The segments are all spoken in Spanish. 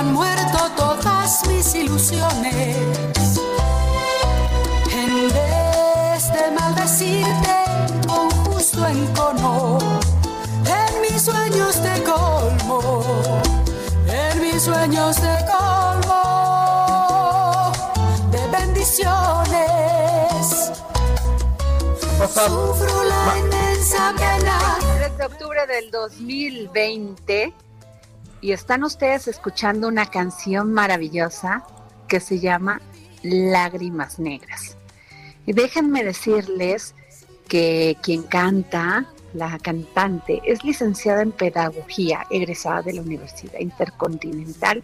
han muerto todas mis ilusiones, en vez de maldecirte con justo encono, en mis sueños te colmo, en mis sueños te colmo de bendiciones. Sufro la inmensa pena. 3 de octubre del 2020 y están ustedes escuchando una canción maravillosa que se llama Lágrimas Negras. Y déjenme decirles que quien canta, la cantante, es licenciada en Pedagogía, egresada de la Universidad Intercontinental,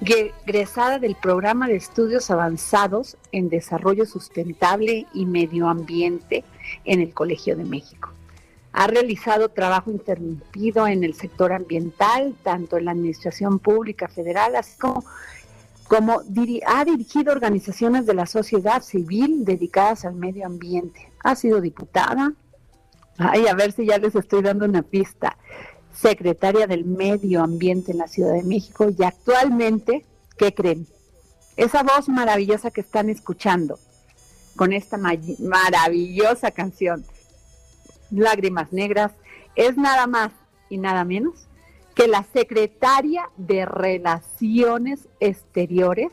egresada del programa de estudios avanzados en desarrollo sustentable y medio ambiente en el Colegio de México. Ha realizado trabajo interrumpido en el sector ambiental, tanto en la Administración Pública Federal, así como, como ha dirigido organizaciones de la sociedad civil dedicadas al medio ambiente. Ha sido diputada, ay, a ver si ya les estoy dando una pista, secretaria del Medio Ambiente en la Ciudad de México y actualmente, ¿qué creen? Esa voz maravillosa que están escuchando con esta ma- maravillosa canción Lágrimas Negras, es nada más y nada menos que la secretaria de Relaciones Exteriores,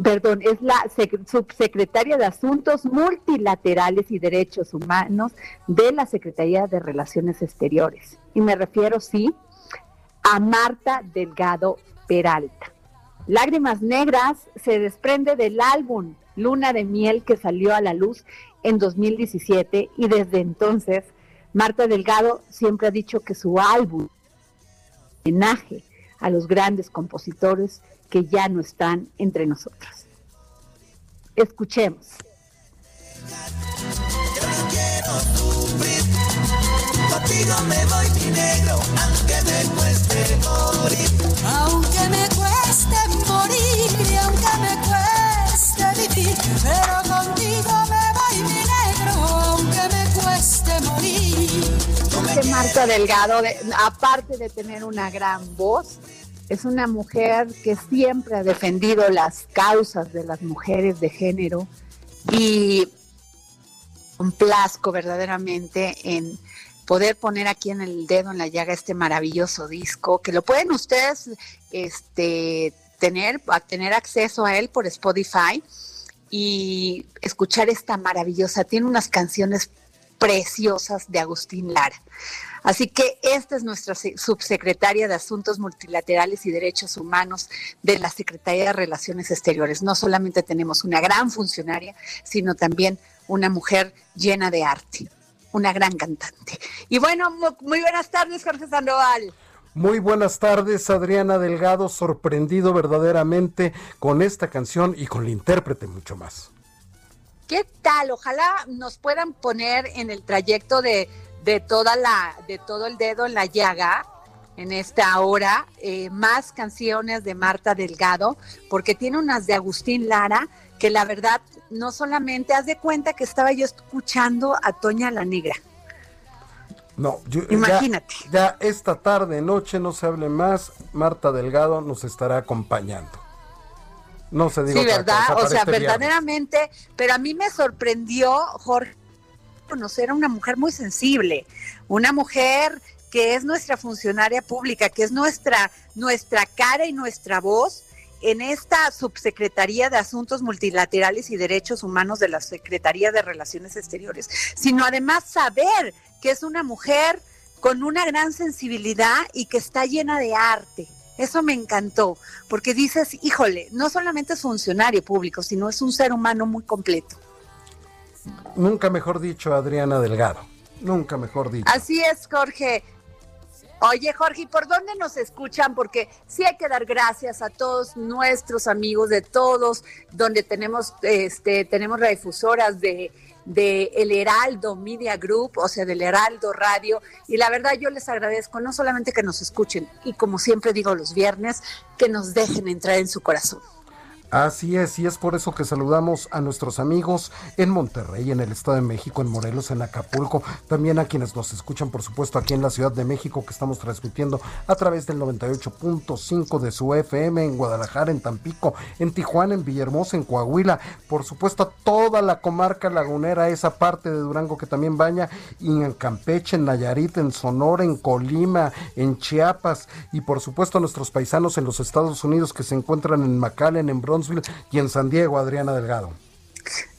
perdón, es la sec- subsecretaria de Asuntos Multilaterales y Derechos Humanos de la Secretaría de Relaciones Exteriores. Y me refiero, sí, a Marta Delgado Peralta. Lágrimas Negras se desprende del álbum Luna de Miel que salió a la luz en 2017 y desde entonces Marta Delgado siempre ha dicho que su álbum homenaje a los grandes compositores que ya no están entre nosotros. Escuchemos. Contigo me voy mi negro, aunque me cueste morir. Aunque me cueste morir y aunque me cueste vivir, pero contigo Marta Delgado, de- aparte de tener una gran voz, es una mujer que siempre ha defendido las causas de las mujeres de género y un plasco verdaderamente en poder poner aquí en el dedo en la llaga este maravilloso disco, que lo pueden ustedes este, tener, a tener acceso a él por Spotify y escuchar esta maravillosa. Tiene unas canciones preciosas de Agustín Lara. Así que esta es nuestra se- subsecretaria de Asuntos Multilaterales y Derechos Humanos de la Secretaría de Relaciones Exteriores. No solamente tenemos una gran funcionaria, sino también una mujer llena de arte, una gran cantante. Y bueno, mu- muy buenas tardes, Jorge Sandoval. Muy buenas tardes, Adriana Delgado, sorprendido verdaderamente con esta canción y con la intérprete mucho más. ¿Qué tal? Ojalá nos puedan poner en el trayecto de, de toda la, de todo el dedo en la llaga, en esta hora eh, más canciones de Marta Delgado, porque tiene unas de Agustín Lara, que la verdad no solamente, haz de cuenta que estaba yo escuchando a Toña la Negra. No, yo, imagínate. Ya, esta tarde, noche, no se hable más, Marta Delgado nos estará acompañando. No se diga. Sí, ¿verdad? o sea, este verdaderamente, pero a mí me sorprendió, Jorge, conocer a una mujer muy sensible, una mujer que es nuestra funcionaria pública, que es nuestra, nuestra cara y nuestra voz en esta subsecretaría de Asuntos Multilaterales y Derechos Humanos de la Secretaría de Relaciones Exteriores, sino además saber que es una mujer con una gran sensibilidad y que está llena de arte. Eso me encantó, porque dices, híjole, no solamente es funcionario público, sino es un ser humano muy completo. Nunca mejor dicho, Adriana Delgado. Nunca mejor dicho. Así es, Jorge. Oye, Jorge, ¿por dónde nos escuchan? Porque sí hay que dar gracias a todos nuestros amigos de todos, donde tenemos, este, tenemos de, de El Heraldo Media Group, o sea, del Heraldo Radio. Y la verdad yo les agradezco no solamente que nos escuchen, y como siempre digo los viernes, que nos dejen entrar en su corazón. Así es, y es por eso que saludamos a nuestros amigos en Monterrey, en el Estado de México, en Morelos, en Acapulco, también a quienes nos escuchan, por supuesto, aquí en la Ciudad de México, que estamos transmitiendo a través del 98.5 de su FM, en Guadalajara, en Tampico, en Tijuana, en Villahermosa, en Coahuila, por supuesto, a toda la comarca lagunera, esa parte de Durango que también baña, y en Campeche, en Nayarit, en Sonora, en Colima, en Chiapas, y por supuesto a nuestros paisanos en los Estados Unidos que se encuentran en McAllen, en Bronx, y en San Diego, Adriana Delgado.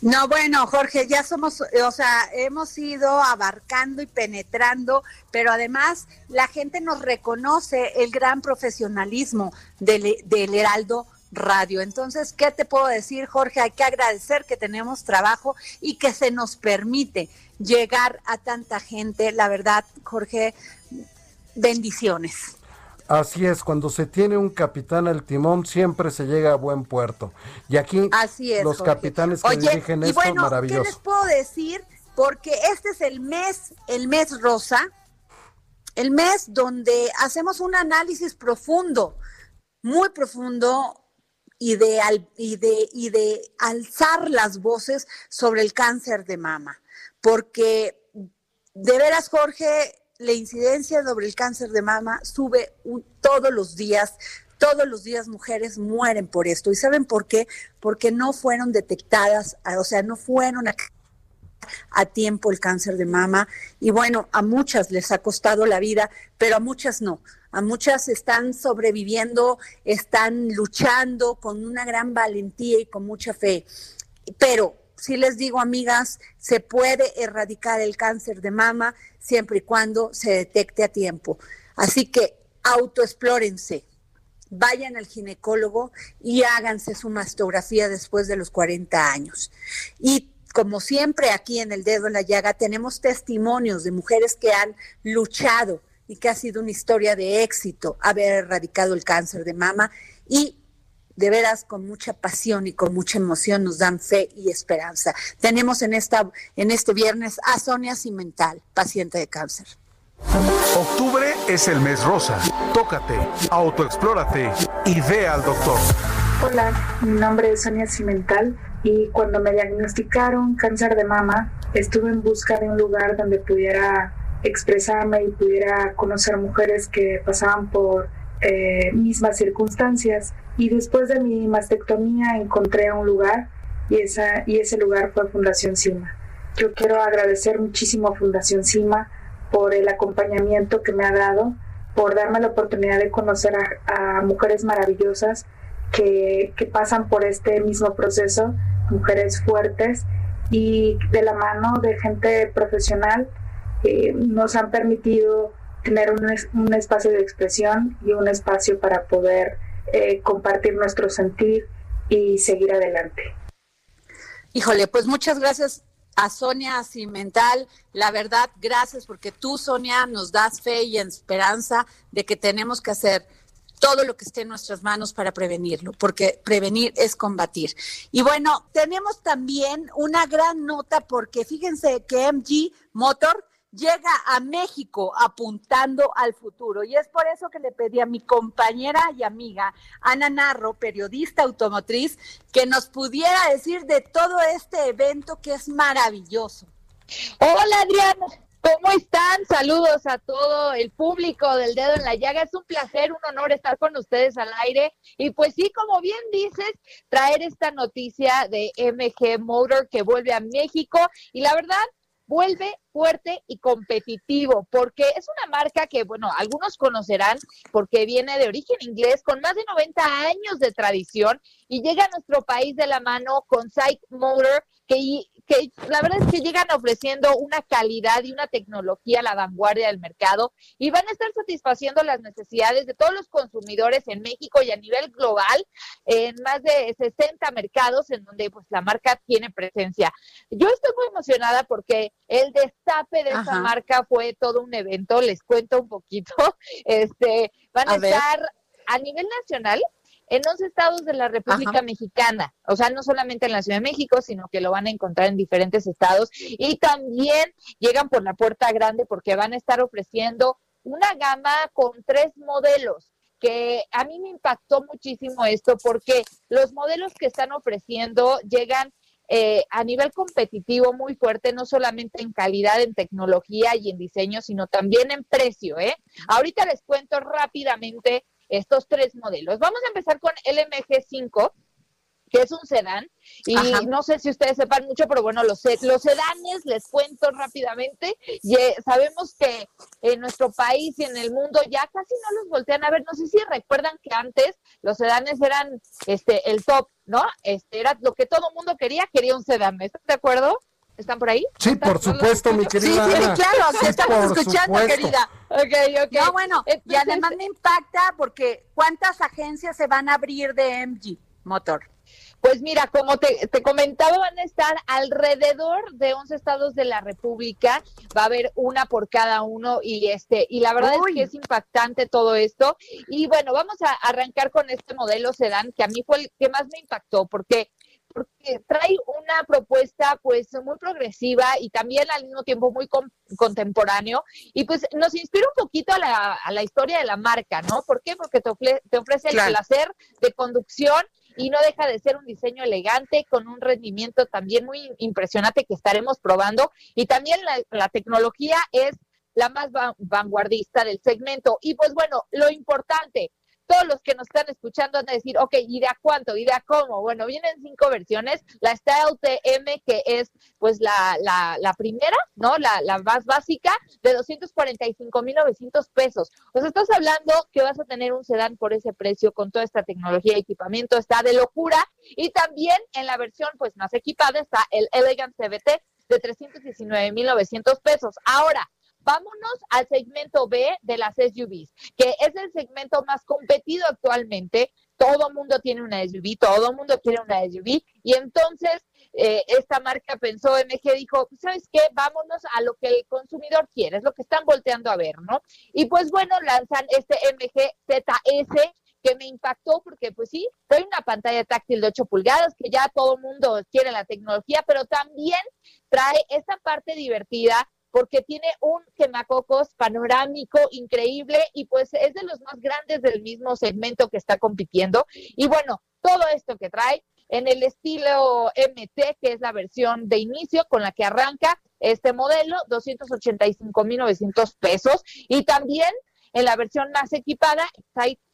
No, bueno, Jorge, ya somos, o sea, hemos ido abarcando y penetrando, pero además la gente nos reconoce el gran profesionalismo del, del Heraldo Radio. Entonces, ¿qué te puedo decir, Jorge? Hay que agradecer que tenemos trabajo y que se nos permite llegar a tanta gente. La verdad, Jorge, bendiciones. Así es, cuando se tiene un capitán al timón siempre se llega a buen puerto. Y aquí los capitanes que dirigen esto, bueno, maravilloso. ¿Qué les puedo decir? Porque este es el mes, el mes rosa, el mes donde hacemos un análisis profundo, muy profundo y de, y de, y de alzar las voces sobre el cáncer de mama. Porque de veras, Jorge, la incidencia sobre el cáncer de mama sube todos los días. Todos los días mujeres mueren por esto. ¿Y saben por qué? Porque no fueron detectadas, o sea, no fueron a, a tiempo el cáncer de mama. Y bueno, a muchas les ha costado la vida, pero a muchas no. A muchas están sobreviviendo, están luchando con una gran valentía y con mucha fe. Pero si les digo, amigas, se puede erradicar el cáncer de mama siempre y cuando se detecte a tiempo. Así que autoexplórense, vayan al ginecólogo y háganse su mastografía después de los 40 años. Y como siempre aquí en el dedo en la llaga tenemos testimonios de mujeres que han luchado y que ha sido una historia de éxito haber erradicado el cáncer de mama y de veras con mucha pasión y con mucha emoción nos dan fe y esperanza. Tenemos en, esta, en este viernes a Sonia Cimental, paciente de cáncer. Octubre es el mes rosa. Tócate, autoexplórate y ve al doctor. Hola, mi nombre es Sonia Cimental y cuando me diagnosticaron cáncer de mama, estuve en busca de un lugar donde pudiera expresarme y pudiera conocer mujeres que pasaban por eh, mismas circunstancias. Y después de mi mastectomía encontré un lugar y, esa, y ese lugar fue Fundación Cima. Yo quiero agradecer muchísimo a Fundación Cima por el acompañamiento que me ha dado, por darme la oportunidad de conocer a, mujeres maravillosas que, que, pasan por este mismo proceso, mujeres fuertes y de la mano de gente profesional eh, nos han permitido tener un, espacio de expresión y un espacio para poder eh, compartir nuestro sentir y seguir adelante. Híjole, pues muchas gracias a Sonia Cimental. La verdad, gracias porque tú, Sonia, nos das fe y esperanza de que tenemos que hacer todo lo que esté en nuestras manos para prevenirlo, porque prevenir es combatir. Y bueno, tenemos también una gran nota porque fíjense que MG Motor llega a México apuntando al futuro. Y es por eso que le pedí a mi compañera y amiga Ana Narro, periodista automotriz, que nos pudiera decir de todo este evento que es maravilloso. Hola Adriana, ¿Cómo están? Saludos a todo el público del dedo en la llaga. Es un placer, un honor estar con ustedes al aire. Y pues sí, como bien dices, traer esta noticia de MG Motor que vuelve a México. Y la verdad, vuelve fuerte y competitivo, porque es una marca que, bueno, algunos conocerán porque viene de origen inglés, con más de 90 años de tradición y llega a nuestro país de la mano con Psych Motor, que, que la verdad es que llegan ofreciendo una calidad y una tecnología a la vanguardia del mercado y van a estar satisfaciendo las necesidades de todos los consumidores en México y a nivel global en más de 60 mercados en donde pues la marca tiene presencia. Yo estoy muy emocionada porque el destape de esa marca fue todo un evento, les cuento un poquito. Este, van a, estar a nivel nacional en 11 estados de la República Mexicana, o sea, no solamente en la Ciudad de México, sino que lo van a encontrar en diferentes estados y también llegan por la puerta grande porque van a estar ofreciendo una gama con tres modelos que a mí me impactó muchísimo esto porque los modelos que están ofreciendo llegan eh, a nivel competitivo muy fuerte, no solamente en calidad, en tecnología y en diseño, sino también en precio. ¿eh? Ahorita les cuento rápidamente estos tres modelos. Vamos a empezar con el MG5 que es un sedán, y no sé si ustedes sepan mucho, pero bueno, los, los sedanes, les cuento rápidamente, y, eh, sabemos que en nuestro país y en el mundo ya casi no los voltean a ver, no sé si recuerdan que antes los sedanes eran este el top, ¿no? Este era lo que todo mundo quería, quería un sedán, ¿están de acuerdo? ¿Están por ahí? Sí, por supuesto, mi querida. Sí, sí, claro, te estamos escuchando, querida. Ok, ok. No, bueno, y además me impacta porque ¿cuántas agencias se van a abrir de MG Motor? Pues mira, como te, te, comentaba, van a estar alrededor de 11 estados de la República, va a haber una por cada uno y este y la verdad es que es impactante todo esto. Y bueno, vamos a arrancar con este modelo sedán que a mí fue el que más me impactó porque porque trae una propuesta pues muy progresiva y también al mismo tiempo muy contemporáneo y pues nos inspira un poquito a la, a la, historia de la marca, ¿no? ¿Por qué? Porque te, te ofrece el placer de conducción y no deja de ser un diseño elegante con un rendimiento también muy impresionante que estaremos probando y también la, la tecnología es la más vanguardista del segmento y pues bueno, lo importante, todos los que nos están escuchando van a decir, ok, ¿y de a cuánto? ¿Y de a cómo? Bueno, vienen cinco versiones. La Style TM, que es pues la, la, la primera, ¿no? La, la más básica, de 245.900 pesos. O sea, estás hablando que vas a tener un sedán por ese precio con toda esta tecnología y equipamiento. Está de locura. Y también en la versión pues más equipada está el Elegant CBT de 319.900 pesos. Ahora, Vámonos al segmento B de las SUVs, que es el segmento más competido actualmente. Todo mundo tiene una SUV, todo mundo quiere una SUV. Y entonces eh, esta marca pensó, MG dijo, pues, ¿sabes qué? Vámonos a lo que el consumidor quiere, es lo que están volteando a ver, ¿no? Y pues bueno, lanzan este MG ZS que me impactó porque pues sí, trae una pantalla táctil de 8 pulgadas que ya todo mundo quiere la tecnología, pero también trae esta parte divertida porque tiene un quemacocos panorámico increíble y pues es de los más grandes del mismo segmento que está compitiendo. Y bueno, todo esto que trae en el estilo MT, que es la versión de inicio con la que arranca este modelo, 285.900 pesos. Y también en la versión más equipada,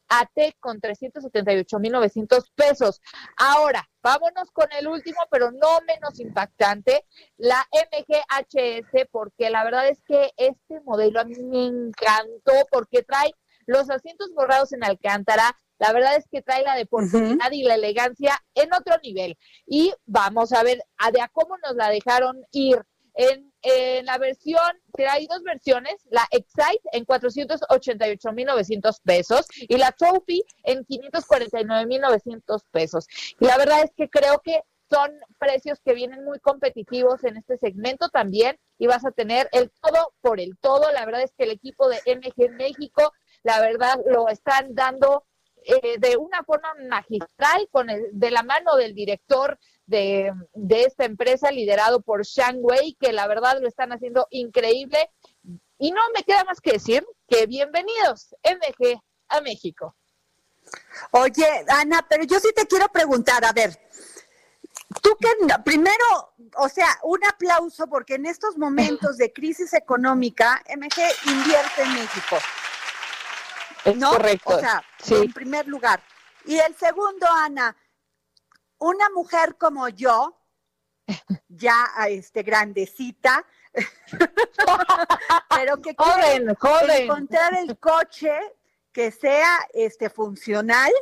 AT con 378.900 pesos. Ahora, vámonos con el último, pero no menos impactante, la MGHS, porque la verdad es que este modelo a mí me encantó porque trae los asientos borrados en Alcántara, la verdad es que trae la deportividad y la elegancia en otro nivel. Y vamos a ver a de a cómo nos la dejaron ir. En, la versión, hay dos versiones, la Excite en 488.900 pesos y la Trophy en 549.900 pesos. Y la verdad es que creo que son precios que vienen muy competitivos en este segmento también y vas a tener el todo por el todo. La verdad es que el equipo de MG México, la verdad, lo están dando eh, de una forma magistral con el, de la mano del director de, esta empresa liderado por Shang Wei, que la verdad lo están haciendo increíble. y no me queda más que decir que bienvenidos, MG, a México. Oye, Ana, pero yo sí te quiero preguntar, a ver, tú que primero, o sea, un aplauso porque en estos momentos de crisis económica, MG invierte en México. ¿No? correcto. O sea, en primer lugar. Y el segundo, Ana, una mujer como yo, ya este grandecita, pero que joven, joven. encontrar el coche que sea este funcional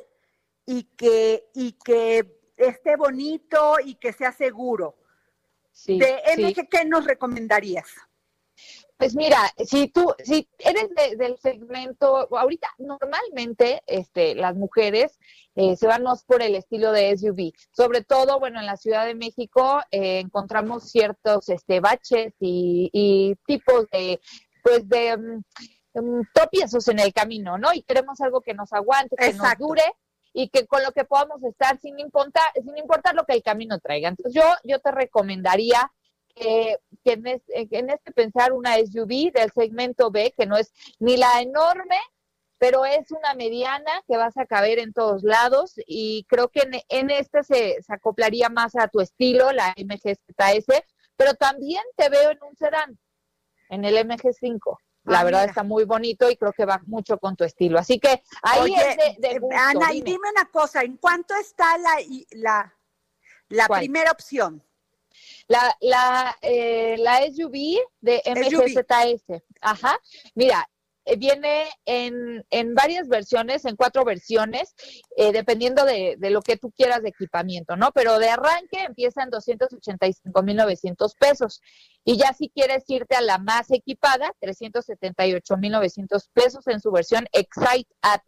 y que y que esté bonito y que sea seguro. de MG, ¿qué nos recomendarías? Pues mira, si tú, si eres del segmento, ahorita normalmente este, las mujeres eh, se van más por el estilo de SUV. Sobre todo, bueno, en la Ciudad de México eh, encontramos ciertos este, baches y, tipos de, pues de um, tropiezos en el camino, ¿no? Y queremos algo que nos aguante, que nos dure y que con lo que podamos estar sin importar, sin importar lo que el camino traiga. Entonces yo, yo te recomendaría que, en, este, pensar una SUV del segmento B, que no es ni la enorme, pero es una mediana que vas a caber en todos lados y creo que en, este se, acoplaría más a tu estilo, la MGZS, pero también te veo en un sedán, en el MG5. La ah, verdad está muy bonito y creo que va mucho con tu estilo. Así que ahí es de, gusto, Ana, y dime una cosa, ¿en cuánto está la, la, la primera opción? La, la, eh, la SUV de MGZS. Ajá. Mira, eh, viene en, en, varias versiones, en cuatro versiones, eh, dependiendo de, de, lo que tú quieras de equipamiento, ¿no? Pero de arranque empieza en 285.900 pesos. Y ya si quieres irte a la más equipada, 378.900 pesos en su versión Excite AT.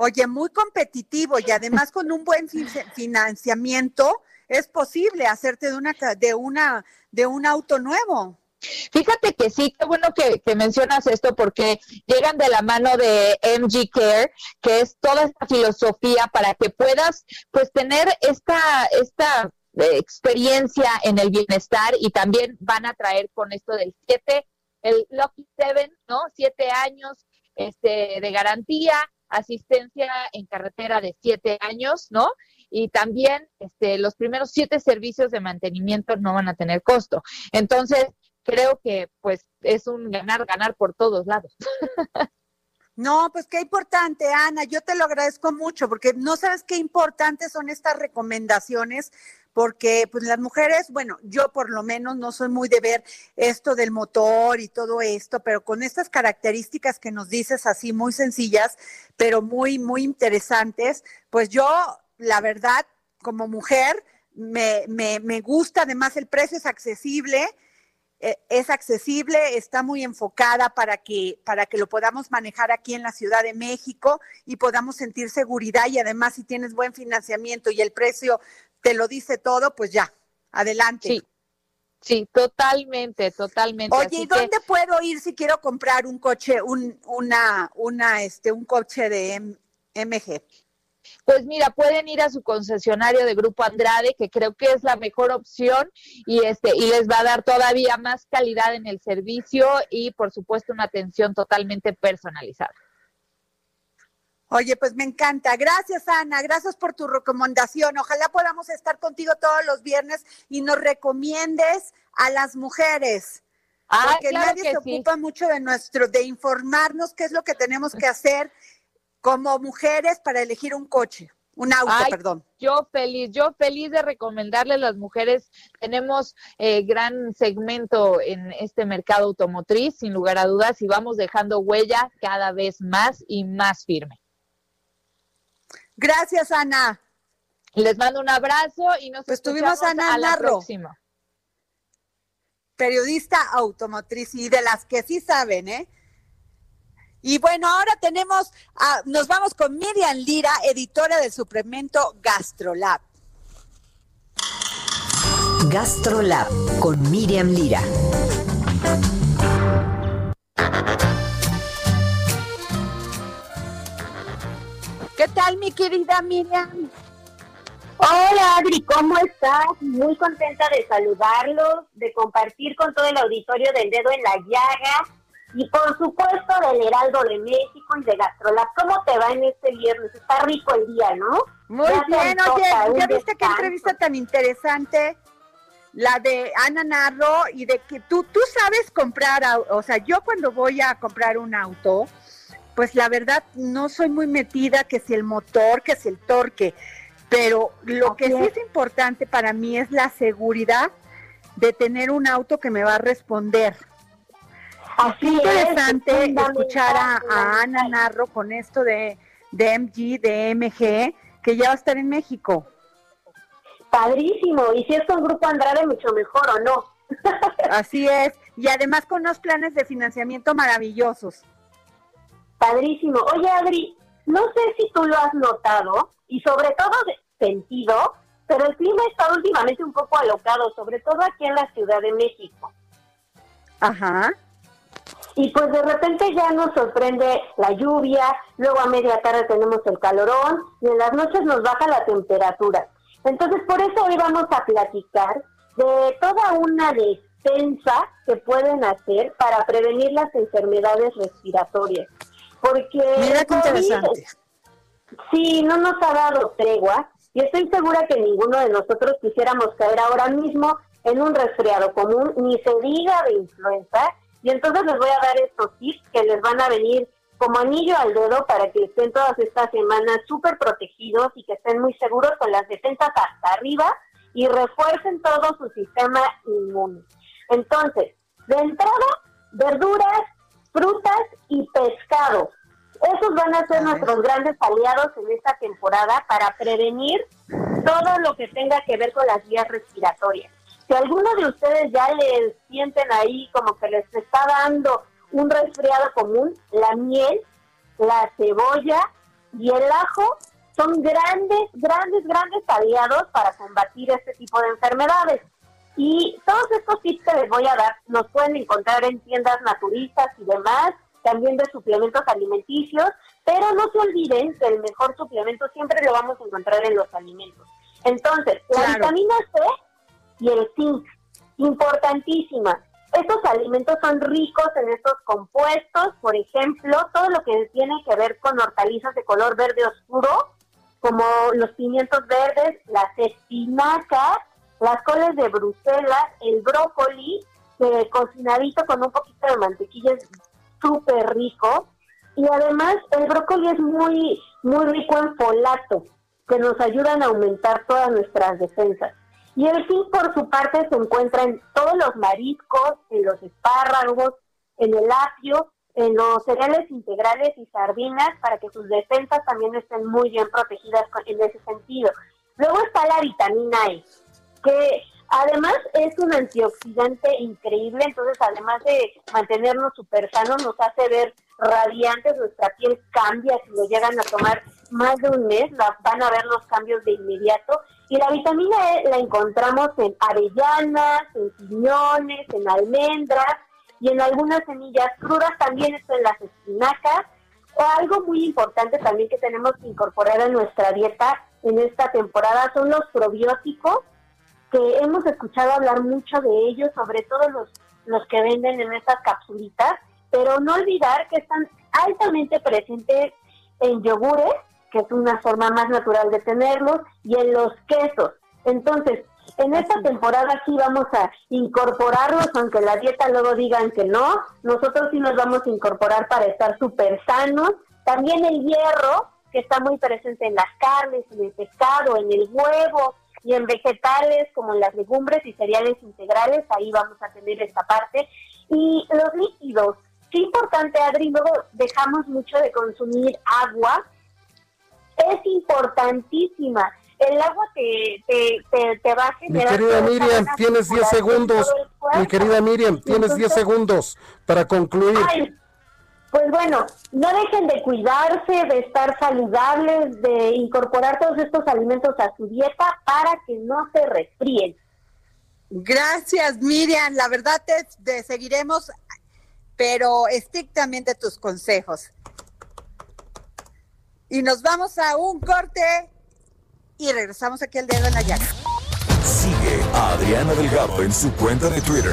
Oye, muy competitivo y además con un buen financiamiento es posible hacerte de una de una de un auto nuevo. Fíjate que sí, qué bueno que, mencionas esto porque llegan de la mano de MG Care, que es toda esta filosofía para que puedas pues tener esta, esta eh, experiencia en el bienestar y también van a traer con esto del 7, el Lucky 7, ¿no? Siete años este, de garantía, asistencia en carretera de siete años, ¿no? Y también este, los primeros siete servicios de mantenimiento no van a tener costo. Entonces, creo que pues es un ganar, ganar por todos lados. No, pues qué importante, Ana. Yo te lo agradezco mucho porque no sabes qué importantes son estas recomendaciones porque pues las mujeres, bueno, yo por lo menos no soy muy de ver esto del motor y todo esto, pero con estas características que nos dices así muy sencillas, pero muy muy interesantes, pues yo la verdad como mujer me, me, me gusta, además el precio es accesible es accesible, está muy enfocada para que, para que lo podamos manejar aquí en la Ciudad de México y podamos sentir seguridad y además si tienes buen financiamiento y el precio te lo dice todo, pues ya, adelante. Sí. Sí, totalmente, totalmente. Oye, ¿y dónde puedo ir si quiero comprar un coche, un, una, una, este, un coche de MG? Pues mira, pueden ir a su concesionario de Grupo Andrade, que creo que es la mejor opción y este y les va a dar todavía más calidad en el servicio y por supuesto una atención totalmente personalizada. Oye, pues me encanta. Gracias, Ana. Gracias por tu recomendación. Ojalá podamos estar contigo todos los viernes y nos recomiendes a las mujeres. Ah, porque nadie se ocupa mucho de nuestro, de informarnos qué es lo que tenemos que hacer como mujeres para elegir un coche, un auto, perdón. Yo feliz, yo feliz de recomendarle a las mujeres. Tenemos eh, gran segmento en este mercado automotriz, sin lugar a dudas, y vamos dejando huella cada vez más y más firme. Gracias, Ana. Les mando un abrazo y nos pues a Ana la próxima. Periodista automotriz y de las que sí saben, ¿eh? Y bueno, ahora tenemos, nos vamos con Miriam Lira, editora del suplemento Gastrolab. Gastrolab con Miriam Lira. ¿Qué tal, mi querida Miriam? Hola Adri, ¿cómo estás? Muy contenta de saludarlos, de compartir con todo el auditorio del dedo en la llaga y por supuesto del Heraldo de México y de Gastrolab. ¿Cómo te va en este viernes? Está rico el día, ¿no? Muy bien, oye, ¿ya viste qué entrevista tan interesante? La de Ana Narro y de que tú, tú sabes comprar, o sea, yo cuando voy a comprar un auto, pues la verdad no soy muy metida que si el motor, que si el torque, pero lo que sí es importante para mí es la seguridad de tener un auto que me va a responder. Así interesante escuchar a, Ana Narro con esto de, de MG, de MG, que ya va a estar en México. Padrísimo, y si es con Grupo Andrade, mucho mejor o no. Así es, y además con unos planes de financiamiento maravillosos. Padrísimo. Oye, Adri, no sé si tú lo has notado, y sobre todo sentido, pero el clima está últimamente un poco alocado, sobre todo aquí en la Ciudad de México. Ajá. Y pues de repente ya nos sorprende la lluvia, luego a media tarde tenemos el calorón y en las noches nos baja la temperatura. Entonces por eso hoy vamos a platicar de toda una defensa que pueden hacer para prevenir las enfermedades respiratorias. Porque Mira qué interesante. Sí, no nos ha dado tregua y estoy segura que ninguno de nosotros quisiéramos caer ahora mismo en un resfriado común, ni se diga de influenza, y entonces les voy a dar estos tips que les van a venir como anillo al dedo para que estén todas estas semanas súper protegidos y que estén muy seguros con las defensas hasta arriba y refuercen todo su sistema inmune. Entonces, de entrada, verduras, frutas y pescados. Esos van a ser nuestros grandes aliados en esta temporada para prevenir todo lo que tenga que ver con las vías respiratorias. Si alguno de ustedes ya les sienten ahí como que les está dando un resfriado común, la miel, la cebolla y el ajo son grandes, grandes, grandes aliados para combatir este tipo de enfermedades. Y todos estos tips que les voy a dar los pueden encontrar en tiendas naturistas y demás, también de suplementos alimenticios, pero no se olviden que el mejor suplemento siempre lo vamos a encontrar en los alimentos. Entonces, la vitamina C y el zinc, importantísima. Estos alimentos son ricos en estos compuestos, por ejemplo, todo lo que tiene que ver con hortalizas de color verde oscuro, como los pimientos verdes, las espinacas, las coles de Bruselas, el brócoli, cocinadito con un poquito de mantequilla es súper rico. Y además el brócoli es muy, muy rico en folato, que nos ayudan a aumentar todas nuestras defensas. Y el zinc, por su parte, se encuentra en todos los mariscos, en los espárragos, en el apio, en los cereales integrales y sardinas, para que sus defensas también estén muy bien protegidas en ese sentido. Luego está la vitamina E, que además es un antioxidante increíble, entonces además de mantenernos súper sanos, nos hace ver radiantes, nuestra piel cambia, si lo llegan a tomar más de un mes, van a ver los cambios de inmediato y la vitamina E la encontramos en avellanas, en piñones, en almendras y en algunas semillas crudas, también esto en las espinacas. O algo muy importante también que tenemos que incorporar a nuestra dieta en esta temporada son los probióticos, que hemos escuchado hablar mucho de ellos, sobre todo los, los que venden en estas capsulitas, pero no olvidar que están altamente presentes en yogures que es una forma más natural de tenerlos, y en los quesos. Entonces, en esta temporada sí vamos a incorporarlos, aunque la dieta luego digan que no, nosotros sí nos vamos a incorporar para estar súper sanos. También el hierro, que está muy presente en las carnes, en el pescado, en el huevo y en vegetales como en las legumbres y cereales integrales, ahí vamos a tener esta parte. Y los líquidos, sí importante Adri, luego dejamos mucho de consumir agua, es importantísima. El agua te, te, te, va a generar... Mi querida Miriam, tienes 10 segundos. Mi querida Miriam, tienes 10 segundos para concluir. pues bueno, no dejen de cuidarse, de estar saludables, de incorporar todos estos alimentos a su dieta para que no se resfríen. Gracias, Miriam. La verdad te seguiremos, pero estrictamente tus consejos y nos vamos a un corte y regresamos aquí al dedo en la llaga. Sigue a Adriana Delgado en su cuenta de Twitter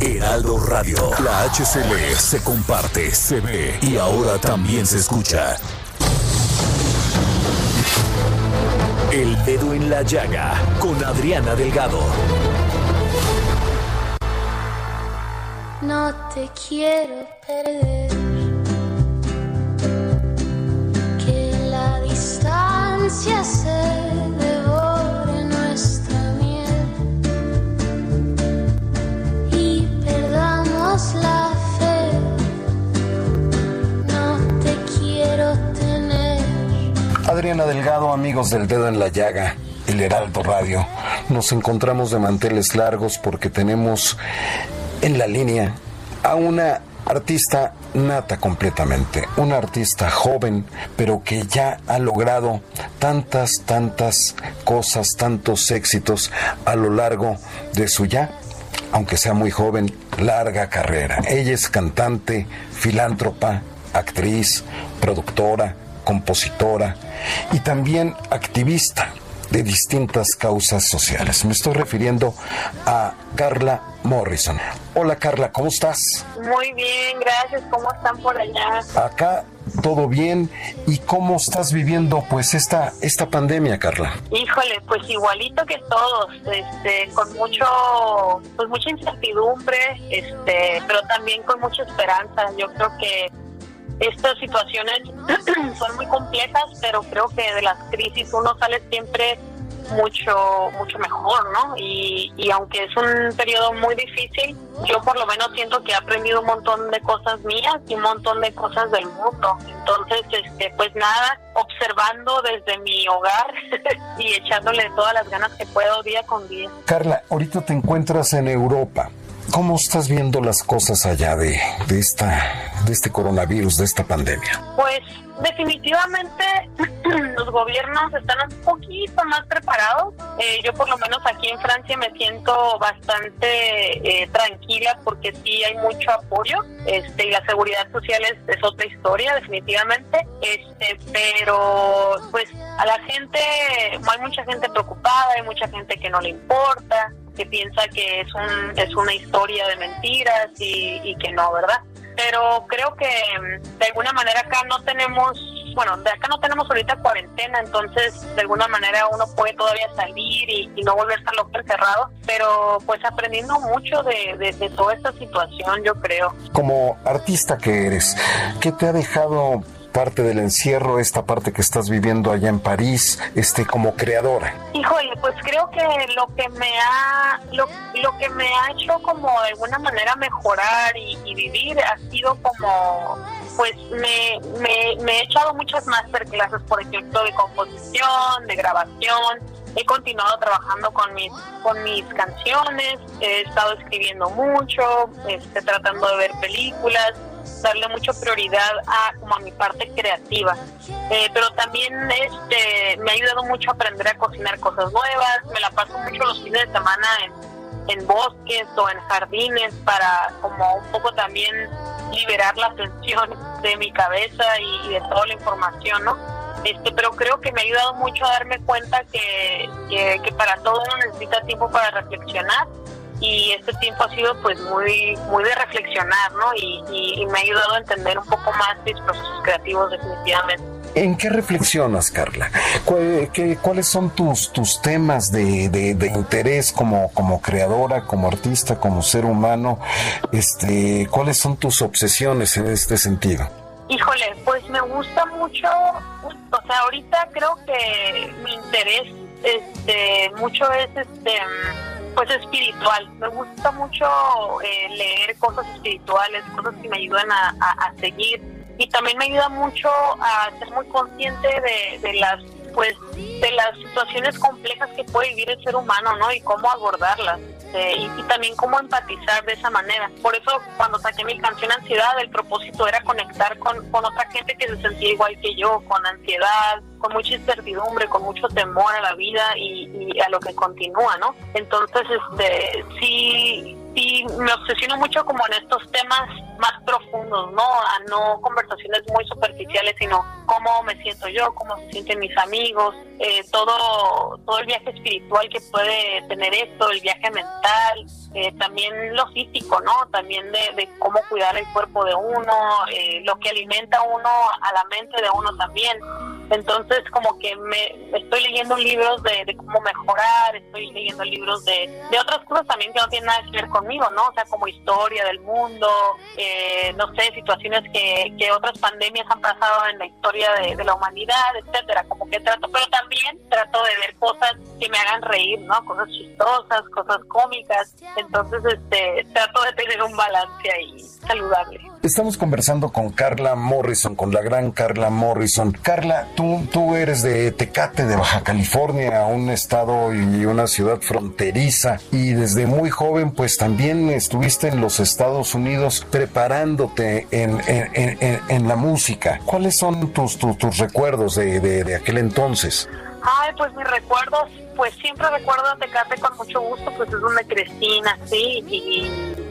Heraldo Radio. La HCL se comparte, se ve y ahora también se escucha. El dedo en la llaga con Adriana Delgado. No te quiero perder. Que la distancia se Adriana Delgado, amigos del dedo en la llaga, el Heraldo Radio. Nos encontramos de manteles largos porque tenemos en la línea a una artista nata completamente, una artista joven, pero que ya ha logrado tantas, tantas cosas, tantos éxitos a lo largo de su ya aunque sea muy joven, larga carrera. Ella es cantante, filántropa, actriz, productora, compositora y también activista de distintas causas sociales. Me estoy refiriendo a Carla Morrison. Hola Carla, ¿cómo estás? Muy bien, gracias. ¿Cómo están por allá? Acá todo bien. ¿Y cómo estás viviendo pues esta esta pandemia, Carla? Híjole, pues igualito que todos, este, con mucho pues mucha incertidumbre, este, pero también con mucha esperanza. Yo creo que estas situaciones son muy complejas, pero creo que de las crisis uno sale siempre mucho mucho mejor, ¿no? Y, y aunque es un periodo muy difícil, yo por lo menos siento que he aprendido un montón de cosas mías y un montón de cosas del mundo. Entonces, este, pues nada, observando desde mi hogar y echándole todas las ganas que puedo día con día. Carla, ahorita te encuentras en Europa. ¿Cómo estás viendo las cosas allá de, de, esta, de este coronavirus, de esta pandemia? Pues definitivamente los gobiernos están un poquito más preparados. Eh, yo por lo menos aquí en Francia me siento bastante eh, tranquila porque sí hay mucho apoyo este, y la seguridad social es, es, otra historia definitivamente. Este, pero pues a la gente, hay mucha gente preocupada, hay mucha gente que no le importa que piensa que es, un, es una historia de mentiras y, y que no, ¿verdad? Pero creo que mm, de alguna manera acá no tenemos bueno, de acá no tenemos ahorita cuarentena, entonces de alguna manera uno puede todavía salir y, no volver a estar loco encerrado, pero pues aprendiendo mucho de, de, de, toda esta situación, yo creo. Como artista que eres, ¿qué te ha dejado parte del encierro, esta parte que estás viviendo allá en París, este como creadora? Híjole, pues creo que lo que me ha lo, lo que me ha hecho como de alguna manera mejorar y, y vivir ha sido como pues me, me, me he echado muchas masterclasses, por ejemplo, de composición, de grabación, he continuado trabajando con mis con mis canciones, he estado escribiendo mucho, este, tratando de ver películas, darle mucha prioridad a como a mi parte creativa. Eh, pero también este me ha ayudado mucho a aprender a cocinar cosas nuevas, me la paso mucho los fines de semana en, bosques o en jardines para como un poco también liberar la tensión de mi cabeza y, de toda la información, ¿no? Este, pero creo que me ha ayudado mucho a darme cuenta que, que, para todo uno necesita tiempo para reflexionar y este tiempo ha sido pues muy muy de reflexionar, ¿no? Y, y me ha ayudado a entender un poco más mis procesos creativos definitivamente. ¿En qué reflexionas, Carla? ¿Cuáles son tus, tus temas de, de, interés como, como creadora, como artista, como ser humano? Este, ¿Cuáles son tus obsesiones en este sentido? Híjole, pues me gusta mucho, o sea, ahorita creo que mi interés este, mucho es este pues espiritual. Me gusta mucho eh, leer cosas espirituales, cosas que me ayudan a, a, seguir y también me ayuda mucho a ser muy consciente de, de las pues de las situaciones complejas que puede vivir el ser humano, ¿no? Y cómo abordarlas. Este, y, también cómo empatizar de esa manera. Por eso cuando saqué mi canción Ansiedad, el propósito era conectar con, con otra gente que se sentía igual que yo, con ansiedad, con mucha incertidumbre, con mucho temor a la vida y, y a lo que continúa, ¿no? Entonces, este, sí, sí me obsesiono mucho como en estos temas más profundos, ¿no? A no conversaciones muy superficiales, sino cómo me siento yo, cómo se sienten mis amigos, eh, todo, todo el viaje espiritual que puede tener esto, el viaje mental, eh, también lo físico, ¿no? También de, cómo cuidar el cuerpo de uno, eh, lo que alimenta uno a la mente de uno también. Entonces, como que me estoy leyendo libros de, cómo mejorar, estoy leyendo libros de, de otras cosas también que no tienen nada que ver conmigo, ¿no? O sea, como historia del mundo, eh, no sé, situaciones que, que otras pandemias han pasado en la historia de, de la humanidad, etcétera. Como que trato, pero también trato de ver cosas que me hagan reír, ¿no? Cosas chistosas, cosas cómicas. Entonces, este, trato de tener un balance ahí saludable. Estamos conversando con Carla Morrison, con la gran Carla Morrison. Carla, tú, tú eres de Tecate, de Baja California, un estado y una ciudad fronteriza, y desde muy joven, pues también estuviste en los Estados Unidos preparándote en, la música. ¿Cuáles son tus, tus, tus recuerdos de, de, de aquel entonces? Ay, pues mis recuerdos pues siempre recuerdo a Tecate con mucho gusto, pues es donde crecí, nací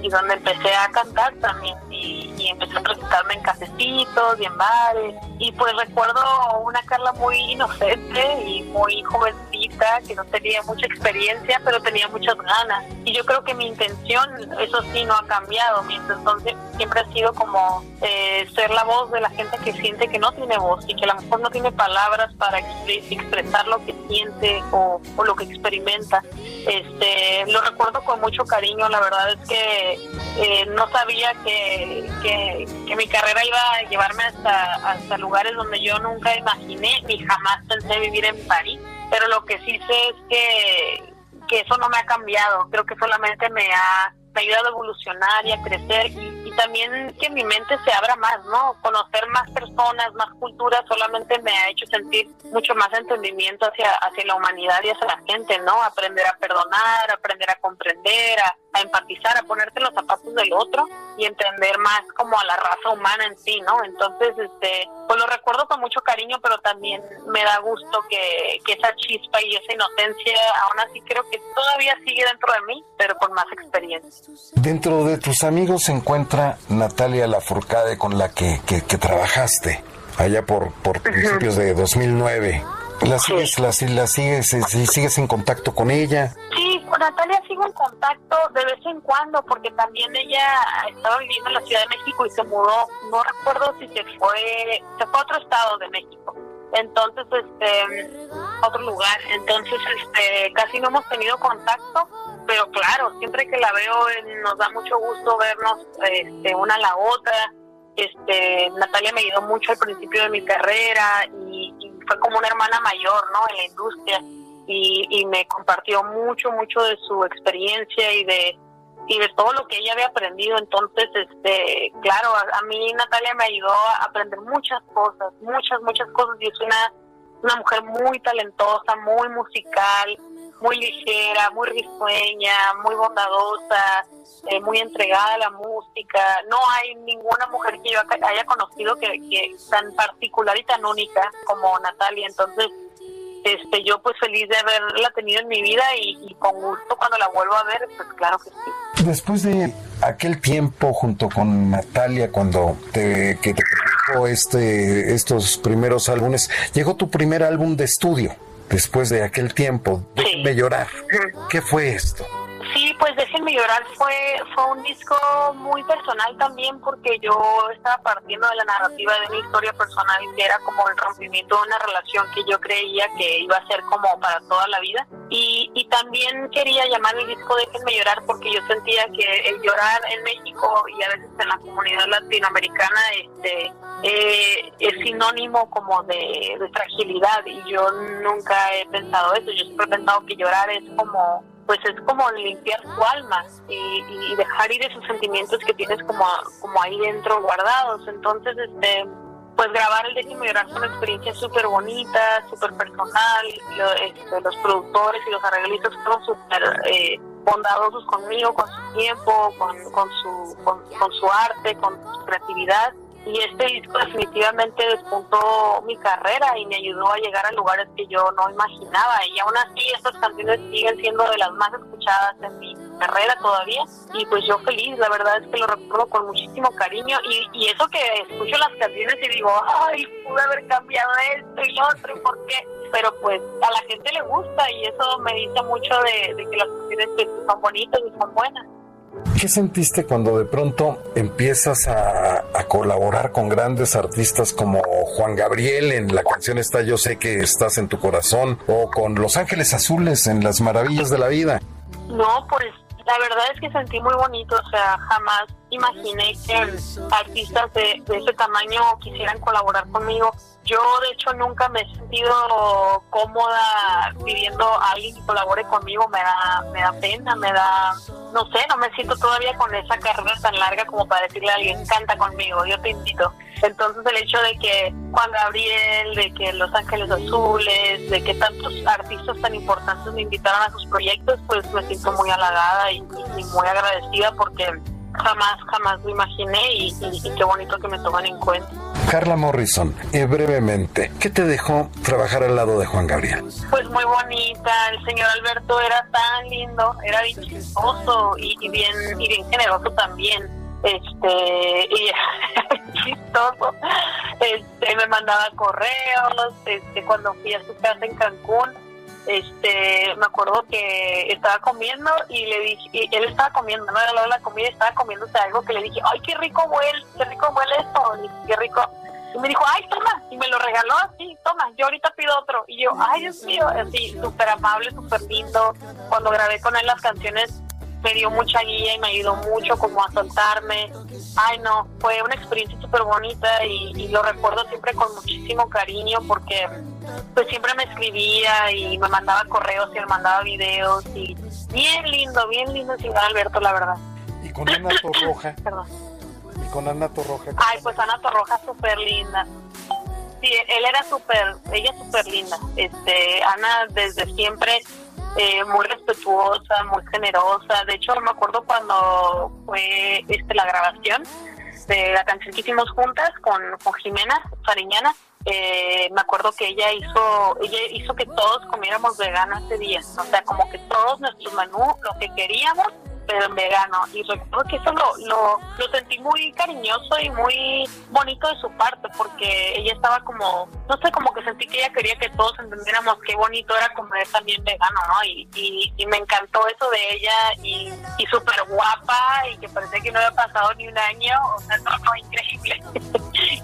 y donde empecé a cantar también. Y, empecé a presentarme en cafecitos y en bares. Y pues recuerdo una Carla muy inocente y muy jovencita, que no tenía mucha experiencia, pero tenía muchas ganas. Y yo creo que mi intención, eso sí, no ha cambiado. Mi intención siempre ha sido como eh, ser la voz de la gente que siente que no tiene voz y que a lo mejor no tiene palabras para expresar lo que siente o lo que experimenta. Este, lo recuerdo con mucho cariño, la verdad es que eh, no sabía que, que, mi carrera iba a llevarme hasta, hasta lugares donde yo nunca imaginé ni jamás pensé vivir en París, pero lo que sí sé es que, que eso no me ha cambiado, creo que solamente me ha me ha ayudado a evolucionar y a crecer y, también que mi mente se abra más, ¿no? Conocer más personas, más culturas, solamente me ha hecho sentir mucho más entendimiento hacia, hacia la humanidad y hacia la gente, ¿no? Aprender a perdonar, aprender a comprender, a, a empatizar, a ponerte en los zapatos del otro y entender más como a la raza humana en sí, ¿no? Entonces, este, pues lo recuerdo con mucho cariño, pero también me da gusto que, que esa chispa y esa inocencia, aún así creo que todavía sigue dentro de mí, pero con más experiencia. Dentro de tus amigos se encuentra Natalia Lafourcade con la que, que, trabajaste allá por, por principios de 2009. ¿La sigues, la, la sigues, sigues en contacto con ella? Sí, con Natalia sigo en contacto de vez en cuando porque también ella estaba viviendo en la Ciudad de México y se mudó, no recuerdo si se fue, se fue a otro estado de México. Entonces, este, otro lugar. Entonces, este, casi no hemos tenido contacto, pero claro, siempre que la veo eh, nos da mucho gusto vernos este, una a la otra. Este, Natalia me ayudó mucho al principio de mi carrera y, fue como una hermana mayor, ¿no? En la industria y, y, me compartió mucho, mucho de su experiencia y de y de todo lo que ella había aprendido. Entonces, este, claro, a, a mí Natalia me ayudó a aprender muchas cosas, muchas, muchas cosas y es una una mujer muy talentosa, muy musical, muy ligera, muy risueña, muy bondadosa, eh, muy entregada a la música. No hay ninguna mujer que yo haya conocido que, que tan particular y tan única como Natalia. Entonces, este, yo pues feliz de haberla tenido en mi vida y, con gusto cuando la vuelvo a ver, pues claro que sí. Después de aquel tiempo junto con Natalia, cuando te, que te produjo este, estos primeros álbumes, llegó tu primer álbum de estudio después de aquel tiempo. Déjame llorar. ¿Qué fue esto? Sí, Pues Déjenme llorar fue, fue un disco muy personal también porque yo estaba partiendo de la narrativa de una historia personal que era como el rompimiento de una relación que yo creía que iba a ser como para toda la vida. Y, y también quería llamar el disco Déjenme llorar porque yo sentía que el llorar en México y a veces en la comunidad latinoamericana este, eh, es sinónimo como de, de fragilidad y yo nunca he pensado eso. Yo siempre he pensado que llorar es como pues es como limpiar tu alma y, dejar ir esos sentimientos que tienes como, como ahí dentro guardados. Entonces, este pues grabar el décimo llorar fue una experiencia súper bonita, súper personal. Este, los productores y los arreglistas fueron súper eh, bondadosos conmigo, con su tiempo, con, con, su, con su arte, con su creatividad y este disco definitivamente despuntó mi carrera y me ayudó a llegar a lugares que yo no imaginaba y aún así estas canciones siguen siendo de las más escuchadas en mi carrera todavía y pues yo feliz, la verdad es que lo recuerdo con muchísimo cariño y, y eso que escucho las canciones y digo, ay, pude haber cambiado esto y lo otro, ¿y por qué? Pero pues a la gente le gusta y eso me dice mucho de, de que las canciones pues, son bonitas y son buenas. ¿Qué sentiste cuando de pronto empiezas a, colaborar con grandes artistas como Juan Gabriel en la canción esta Yo sé que estás en tu corazón o con Los Ángeles Azules en Las Maravillas de la Vida? No, pues la verdad es que sentí muy bonito, o sea, jamás imaginé que artistas de, de ese tamaño quisieran colaborar conmigo. Yo, de hecho, nunca me he sentido cómoda pidiendo a alguien que colabore conmigo. Me da, me da pena, me da, no sé, no me siento todavía con esa carrera tan larga como para decirle a alguien, canta conmigo, yo te invito. Entonces, el hecho de que Juan Gabriel, de que Los Ángeles Azules, de que tantos artistas tan importantes me invitaron a sus proyectos, pues me siento muy halagada y, y muy agradecida porque jamás, jamás lo imaginé y, y, y, qué bonito que me toman en cuenta. Carla Morrison, eh, brevemente, ¿qué te dejó trabajar al lado de Juan Gabriel? Pues muy bonita, el señor Alberto era tan lindo, era bien chistoso y, y bien, y bien generoso también este y chistoso este me mandaba correos este cuando fui a su casa en Cancún este me acuerdo que estaba comiendo y le dije y él estaba comiendo no era la comida estaba comiéndose algo que le dije ay qué rico huele qué rico huele esto qué rico y me dijo ay toma y me lo regaló así toma yo ahorita pido otro y yo ay Dios mío así súper amable súper lindo cuando grabé con él las canciones me dio mucha guía y me ayudó mucho como a soltarme. Ay, no, fue una experiencia súper bonita y, y, lo recuerdo siempre con muchísimo cariño porque pues siempre me escribía y me mandaba correos y me mandaba videos y bien lindo, bien lindo señor Alberto, la verdad. ¿Y con Ana Torroja? Perdón. ¿Y con Ana Torroja? Ay, pues Ana Torroja súper linda. Sí, él era súper, ella súper linda. Este, Ana desde siempre eh, muy respetuosa, muy generosa. De hecho, me acuerdo cuando fue este la grabación de la canción que hicimos juntas con, con Jimena Fariñana. Eh, me acuerdo que ella hizo ella hizo que todos comiéramos vegano ese día. O sea, como que todos nuestro menú, lo que queríamos, en vegano. Y recuerdo que eso lo, lo, lo sentí muy cariñoso y muy bonito de su parte, porque ella estaba como, no sé, como que sentí que ella quería que todos entendiéramos qué bonito era comer también vegano, ¿no? Y, y, y me encantó eso de ella y, y súper guapa y que parecía que no había pasado ni un año. O sea, no, no, increíble.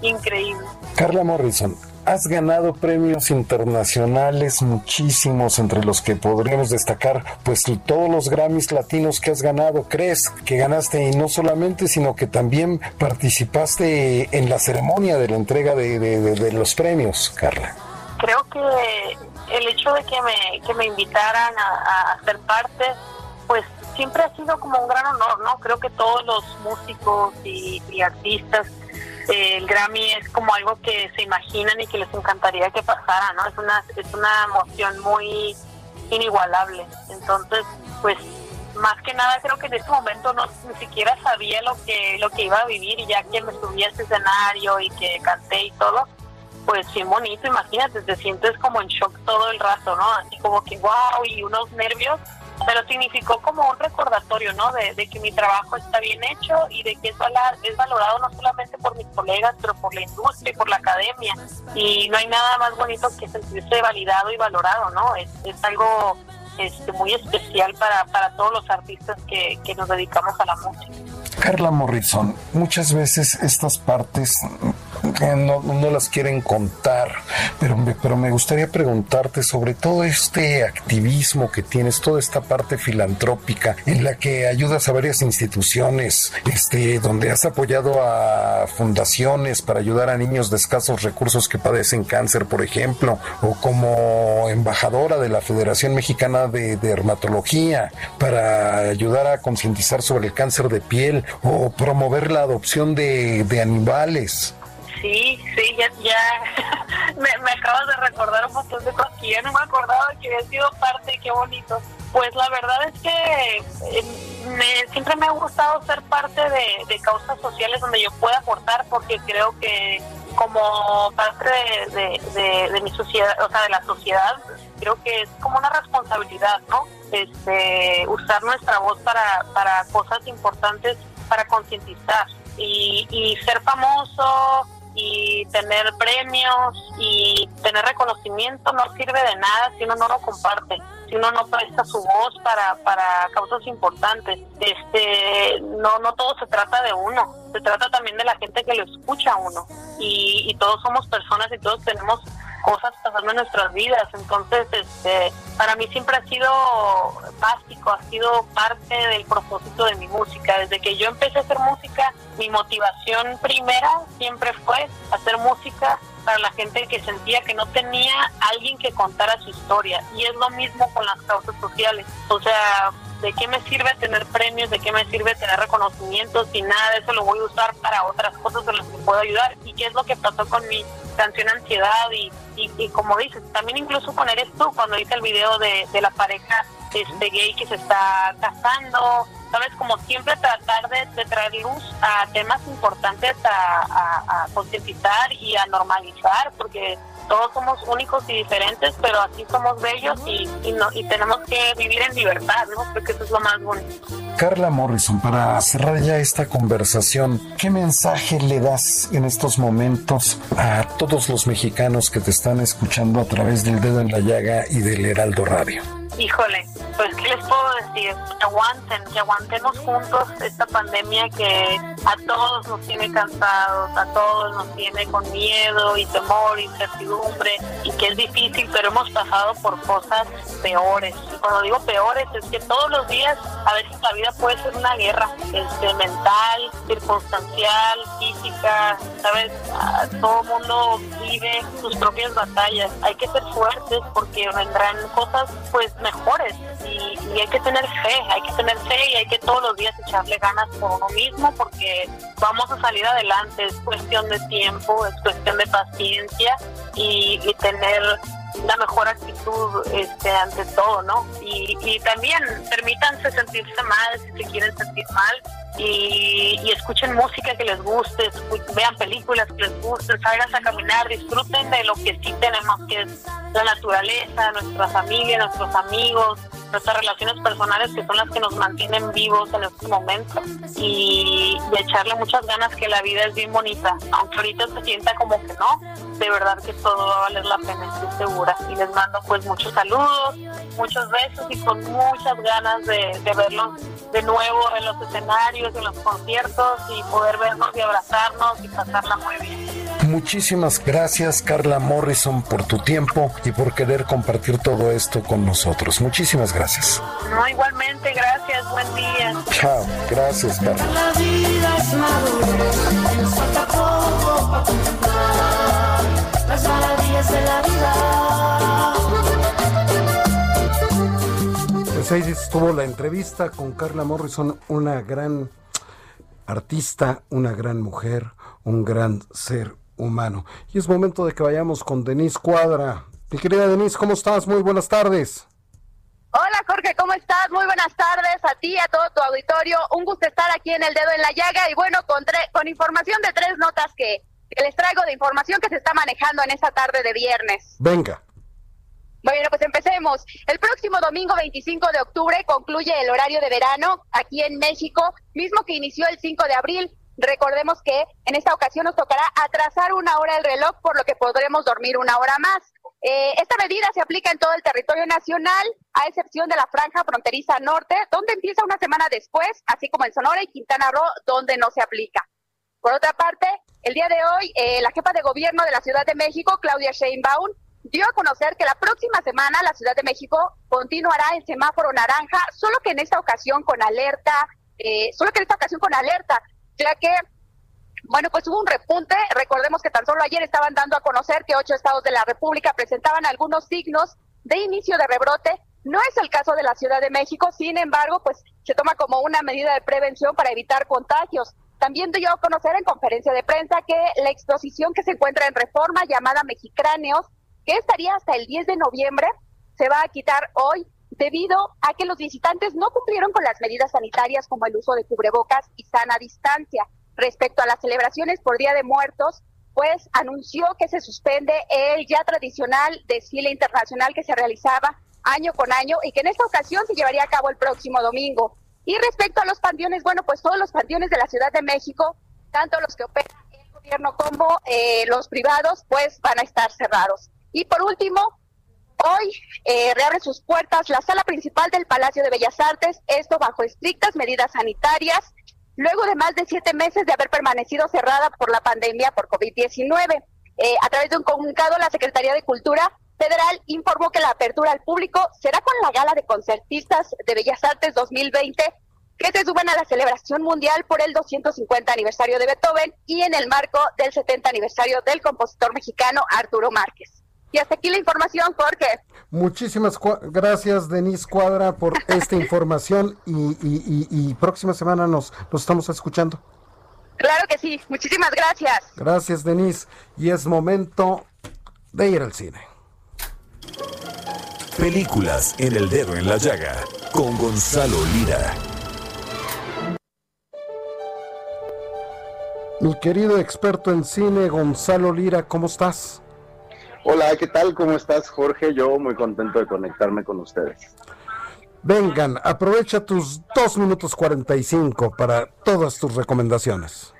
increíble. Carla Morrison, has ganado premios internacionales muchísimos entre los que podríamos destacar pues todos los Grammys latinos que has ganado crees que ganaste y no solamente sino que también participaste en la ceremonia de la entrega de, de, de, de los premios Carla creo que el hecho de que me, que me invitaran a, a ser parte pues siempre ha sido como un gran honor no creo que todos los músicos y, y artistas eh, el Grammy es como algo que se imaginan y que les encantaría que pasara, ¿no? Es una, es una emoción muy inigualable. Entonces, pues más que nada creo que en este momento no ni siquiera sabía lo que lo que iba a vivir y ya que me subí a ese escenario y que canté y todo, pues bien bonito, imagínate, te sientes como en shock todo el rato, ¿no? Así como que wow y unos nervios pero significó como un recordatorio, ¿no? De, que mi trabajo está bien hecho y de que es, es valorado no solamente por mis colegas, pero por la industria y por la academia. Y no hay nada más bonito que sentirse validado y valorado, ¿no? Es, es algo este, muy especial para, para todos los artistas que, que nos dedicamos a la música. Carla Morrison, muchas veces estas partes no, no, las quieren contar, pero me, pero me gustaría preguntarte sobre todo este activismo que tienes, toda esta parte filantrópica en la que ayudas a varias instituciones, este, donde has apoyado a fundaciones para ayudar a niños de escasos recursos que padecen cáncer, por ejemplo, o como embajadora de la Federación Mexicana de Dermatología para ayudar a concientizar sobre el cáncer de piel o promover la adopción de, de animales. Sí, sí, ya, me, acabas de recordar un montón de cosas que ya no me acordaba que había sido parte, qué bonito. Pues la verdad es que eh, me, siempre me ha gustado ser parte de, causas sociales donde yo pueda aportar porque creo que como parte de, de, de, mi sociedad, o sea, de la sociedad, creo que es como una responsabilidad, ¿no? Este, usar nuestra voz para, para cosas importantes, para concientizar y, y ser famoso y tener premios y tener reconocimiento no sirve de nada si uno no lo comparte, si uno no presta su voz para, para causas importantes. Este, no, no todo se trata de uno, se trata también de la gente que lo escucha a uno. Y, y todos somos personas y todos tenemos cosas pasando en nuestras vidas. Entonces, este, para mí siempre ha sido básico, ha sido parte del propósito de mi música. Desde que yo empecé a hacer música, mi motivación primera siempre fue hacer música para la gente que sentía que no tenía alguien que contara su historia. Y es lo mismo con las causas sociales. O sea, ¿de qué me sirve tener premios? ¿De qué me sirve tener reconocimientos? Y nada de eso lo voy a usar para otras cosas en las que puedo ayudar. ¿Y qué es lo que pasó con mi canción Ansiedad? Y, y, y como dices, también incluso con Eres tú, cuando hice el video de, de la pareja este gay que se está casando, ¿sabes? Como siempre tratar de, de traer luz a temas importantes a, a, a concientizar y a normalizar, porque todos somos únicos y diferentes, pero así somos bellos y, no, y tenemos que vivir en libertad, ¿no? Creo que eso es lo más bonito. Carla Morrison, para cerrar ya esta conversación, ¿qué mensaje le das en estos momentos a todos los mexicanos que te están escuchando a través del dedo en la llaga y del Heraldo Radio? Híjole, pues ¿qué les puedo decir? Que aguanten, que aguantemos juntos esta pandemia que a todos nos tiene cansados, a todos nos tiene con miedo y temor, incertidumbre y que es difícil, pero hemos pasado por cosas peores. Y cuando digo peores es que todos los días a veces la vida puede ser una guerra, este, mental, circunstancial, física, ¿sabes? Ah, todo mundo vive sus propias batallas. Hay que ser fuertes porque vendrán cosas pues mejores. Y, y, hay que tener fe, hay que tener fe y hay que todos los días echarle ganas por uno mismo porque vamos a salir adelante, es cuestión de tiempo, es cuestión de paciencia y, y tener la mejor actitud este, ante todo, ¿no? Y, y también permítanse sentirse mal si se quieren sentir mal y, y, escuchen música que les guste, vean películas que les gusten, salgan a caminar, disfruten de lo que sí tenemos, que es la naturaleza, nuestra familia, nuestros amigos, nuestras relaciones personales que son las que nos mantienen vivos en estos momentos y, y echarle muchas ganas que la vida es bien bonita, aunque ahorita se sienta como que no, de verdad que todo va a valer la pena, estoy segura. Y les mando pues muchos saludos, muchos besos y con muchas ganas de, de verlos de nuevo en los escenarios, en los conciertos y poder vernos y abrazarnos y pasarla muy bien. Muchísimas gracias Carla Morrison por tu tiempo y por querer compartir todo esto con nosotros. Muchísimas gracias. No, igualmente, gracias, buen día. Chao, gracias Carla. La vida es madurez, nos falta poco para contemplar las maravillas de la vida. Pues ahí estuvo la entrevista con Carla Morrison, una gran artista, una gran mujer, un gran ser humano. Y es momento de que vayamos con Denise Cuadra. Mi querida Denise, ¿cómo estás? Muy buenas tardes. Hola Jorge, ¿cómo estás? Muy buenas tardes a ti, a todo tu auditorio. Un gusto estar aquí en el dedo en la llaga y bueno, con, con información de tres notas que, que les traigo de información que se está manejando en esta tarde de viernes. Venga. Bueno, pues empecemos. El próximo domingo 25 de octubre concluye el horario de verano aquí en México, mismo que inició el 5 de abril. Recordemos que en esta ocasión nos tocará atrasar una hora el reloj, por lo que podremos dormir una hora más. Eh, esta medida se aplica en todo el territorio nacional, a excepción de la franja fronteriza norte, donde empieza una semana después, así como en Sonora y Quintana Roo, donde no se aplica. Por otra parte, el día de hoy, eh, la jefa de gobierno de la Ciudad de México, Claudia Sheinbaum, dio a conocer que la próxima semana la Ciudad de México continuará en semáforo naranja, solo que en esta ocasión con alerta, eh, solo que en esta ocasión con alerta, ya que bueno, pues hubo un repunte. Recordemos que tan solo ayer estaban dando a conocer que ocho estados de la República presentaban algunos signos de inicio de rebrote. No es el caso de la Ciudad de México, sin embargo, pues se toma como una medida de prevención para evitar contagios. También dio a conocer en conferencia de prensa que la exposición que se encuentra en reforma llamada Mexicráneos, que estaría hasta el 10 de noviembre, se va a quitar hoy debido a que los visitantes no cumplieron con las medidas sanitarias como el uso de cubrebocas y sana distancia. Respecto a las celebraciones por Día de Muertos, pues anunció que se suspende el ya tradicional desfile internacional que se realizaba año con año y que en esta ocasión se llevaría a cabo el próximo domingo. Y respecto a los panteones, bueno, pues todos los panteones de la Ciudad de México, tanto los que opera el gobierno como eh, los privados, pues van a estar cerrados. Y por último, hoy eh, reabre sus puertas la sala principal del Palacio de Bellas Artes, esto bajo estrictas medidas sanitarias luego de más de siete meses de haber permanecido cerrada por la pandemia por COVID-19. Eh, a través de un comunicado, la Secretaría de Cultura Federal informó que la apertura al público será con la Gala de Concertistas de Bellas Artes 2020, que se suben a la celebración mundial por el 250 aniversario de Beethoven y en el marco del 70 aniversario del compositor mexicano Arturo Márquez. Y hasta aquí la información, Jorge. Muchísimas gracias, Denise Cuadra, por esta información y, próxima semana nos, nos estamos escuchando. Claro que sí, muchísimas gracias. Gracias, Denise. Y es momento de ir al cine. Películas en el dedo en la llaga con Gonzalo Lira. Mi querido experto en cine, Gonzalo Lira, ¿cómo estás? Hola, ¿qué tal? ¿Cómo estás, Jorge? Yo muy contento de conectarme con ustedes. Vengan, aprovecha tus dos minutos 45 para todas tus recomendaciones.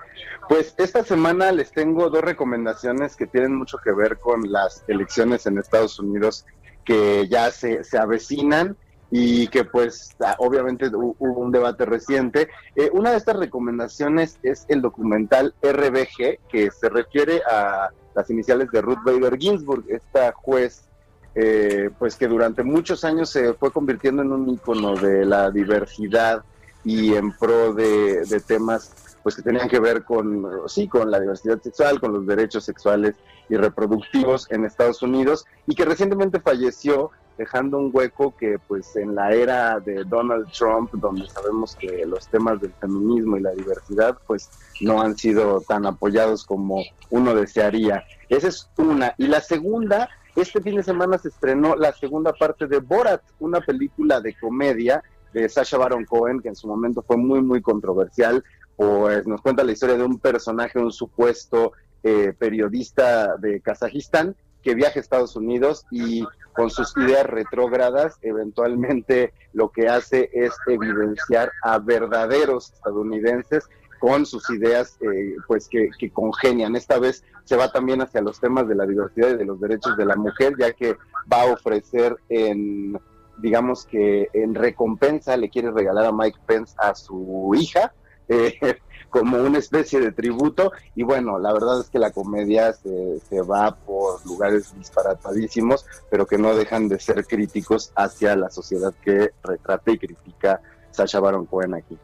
Pues esta semana les tengo dos recomendaciones que tienen mucho que ver con las elecciones en Estados Unidos que ya se, se avecinan y que pues ah, obviamente hubo un debate reciente. Eh, una de estas recomendaciones es el documental RBG, que se refiere a las iniciales de Ruth Bader Ginsburg, esta juez, eh, pues que durante muchos años se fue convirtiendo en un ícono de la diversidad y en pro de, temas pues que tenían que ver con sí con la diversidad sexual, con los derechos sexuales y reproductivos en Estados Unidos y que recientemente falleció dejando un hueco que pues en la era de Donald Trump, donde sabemos que los temas del feminismo y la diversidad pues no han sido tan apoyados como uno desearía. Esa es una. Y la segunda, este fin de semana se estrenó la segunda parte de Borat, una película de comedia de Sasha Baron Cohen, que en su momento fue muy, muy controversial, pues nos cuenta la historia de un personaje, un supuesto eh, periodista de Kazajistán, que viaja a Estados Unidos y con sus ideas retrógradas, eventualmente lo que hace es evidenciar a verdaderos estadounidenses con sus ideas eh, pues que, que, congenian. Esta vez se va también hacia los temas de la diversidad y de los derechos de la mujer, ya que va a ofrecer en, digamos que en recompensa, le quiere regalar a Mike Pence a su hija, eh, como una especie de tributo. Y bueno, la verdad es que la comedia se, se va por lugares disparatadísimos, pero que no dejan de ser críticos hacia la sociedad que retrata y critica Sasha Baron Cohen aquí.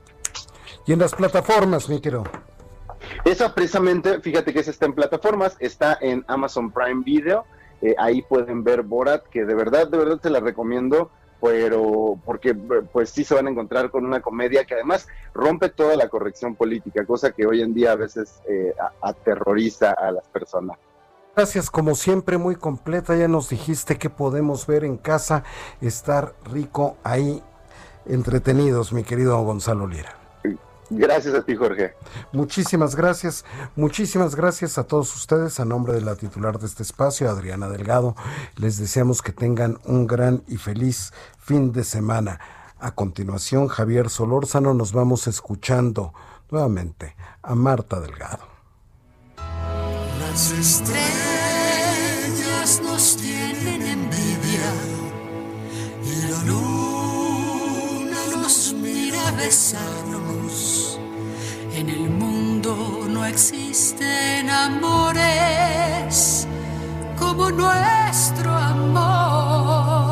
Y en las plataformas, mi querido. Esa precisamente, fíjate que esa está en plataformas, está en Amazon Prime Video. Eh, ahí pueden ver Borat, que de verdad, de verdad te la recomiendo pero porque pues sí se van a encontrar con una comedia que además rompe toda la corrección política, cosa que hoy en día a veces eh, aterroriza a las personas. Gracias, como siempre, muy completa. Ya nos dijiste que podemos ver en casa, estar rico ahí, entretenidos, mi querido Gonzalo Lira. Gracias a ti, Jorge. Muchísimas gracias. Muchísimas gracias a todos ustedes. A nombre de la titular de este espacio, Adriana Delgado, les deseamos que tengan un gran y feliz fin de semana. A continuación, Javier Solórzano, nos vamos escuchando nuevamente a Marta Delgado. Las estrellas nos tienen envidia y la luna nos mira besarnos. En el mundo no existen amores como nuestro amor.